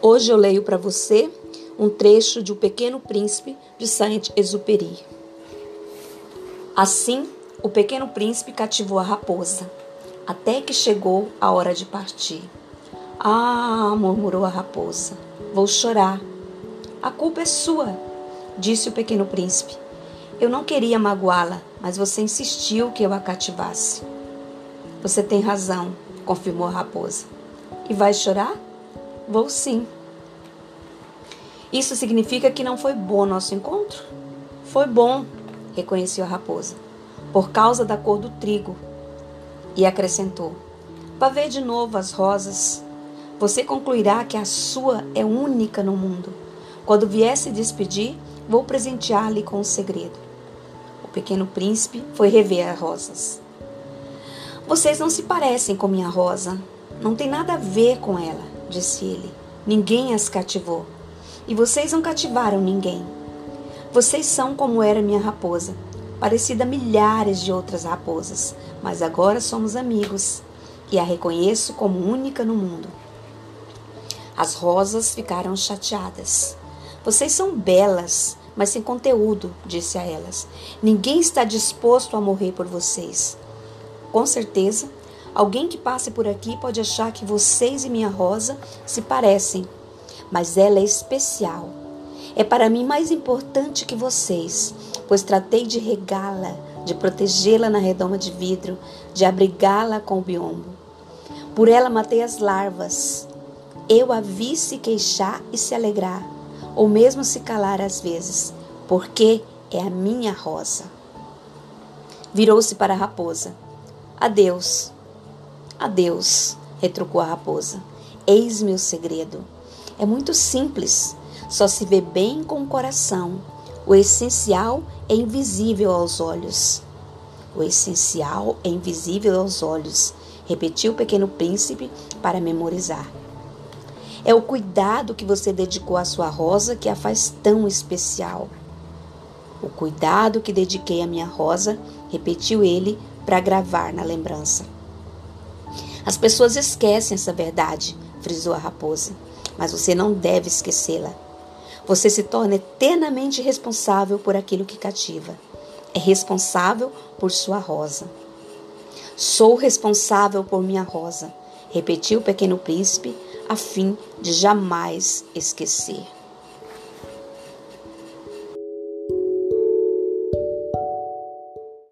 Hoje eu leio para você um trecho de O Pequeno Príncipe de Saint-Exupéry. Assim, o pequeno príncipe cativou a raposa, até que chegou a hora de partir. Ah, murmurou a raposa, vou chorar. A culpa é sua, disse o pequeno príncipe. Eu não queria magoá-la, mas você insistiu que eu a cativasse. Você tem razão, confirmou a raposa. E vai chorar? Vou sim. Isso significa que não foi bom nosso encontro? Foi bom, reconheceu a raposa, por causa da cor do trigo. E acrescentou: Vá ver de novo as rosas. Você concluirá que a sua é única no mundo. Quando vier se despedir, vou presentear-lhe com um segredo. O pequeno príncipe foi rever as rosas. Vocês não se parecem com minha rosa. Não tem nada a ver com ela, disse ele. Ninguém as cativou. E vocês não cativaram ninguém. Vocês são como era minha raposa, parecida a milhares de outras raposas, mas agora somos amigos e a reconheço como única no mundo. As rosas ficaram chateadas. Vocês são belas, mas sem conteúdo, disse a elas. Ninguém está disposto a morrer por vocês. Com certeza, alguém que passe por aqui pode achar que vocês e minha rosa se parecem, mas ela é especial. É para mim mais importante que vocês, pois tratei de regá-la, de protegê-la na redoma de vidro, de abrigá-la com o biombo. Por ela matei as larvas. Eu a vi se queixar e se alegrar ou mesmo se calar às vezes, porque é a minha rosa. Virou-se para a raposa. Adeus. Adeus, retrucou a raposa. Eis meu segredo. É muito simples, só se vê bem com o coração. O essencial é invisível aos olhos. O essencial é invisível aos olhos, repetiu o pequeno príncipe para memorizar. É o cuidado que você dedicou à sua rosa que a faz tão especial. O cuidado que dediquei à minha rosa, repetiu ele para gravar na lembrança. As pessoas esquecem essa verdade, frisou a raposa, mas você não deve esquecê-la. Você se torna eternamente responsável por aquilo que cativa. É responsável por sua rosa. Sou responsável por minha rosa, repetiu o pequeno príncipe, a fim de jamais esquecer.